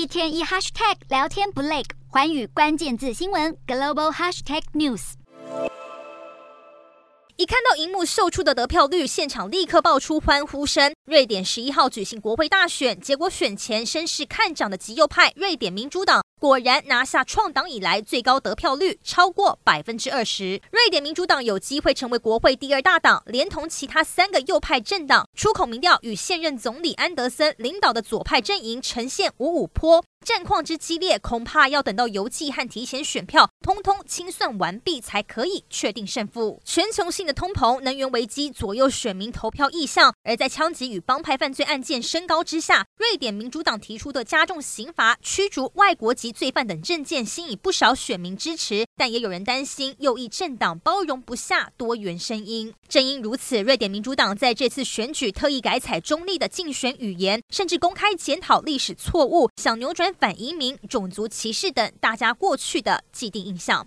一天一 hashtag 聊天不累，环宇关键字新闻 global hashtag news。一看到荧幕秀出的得票率，现场立刻爆出欢呼声。瑞典十一号举行国会大选，结果选前声势看涨的极右派瑞典民主党。果然拿下创党以来最高得票率，超过百分之二十。瑞典民主党有机会成为国会第二大党，连同其他三个右派政党。出口民调与现任总理安德森领导的左派阵营呈现五五坡。战况之激烈，恐怕要等到邮寄和提前选票通通清算完毕，才可以确定胜负。全球性的通膨、能源危机左右选民投票意向，而在枪击与帮派犯罪案件升高之下，瑞典民主党提出的加重刑罚、驱逐外国籍罪犯等证件，吸引不少选民支持。但也有人担心右翼政党包容不下多元声音。正因如此，瑞典民主党在这次选举特意改采中立的竞选语言，甚至公开检讨历史错误，想扭转。反移民、种族歧视等大家过去的既定印象。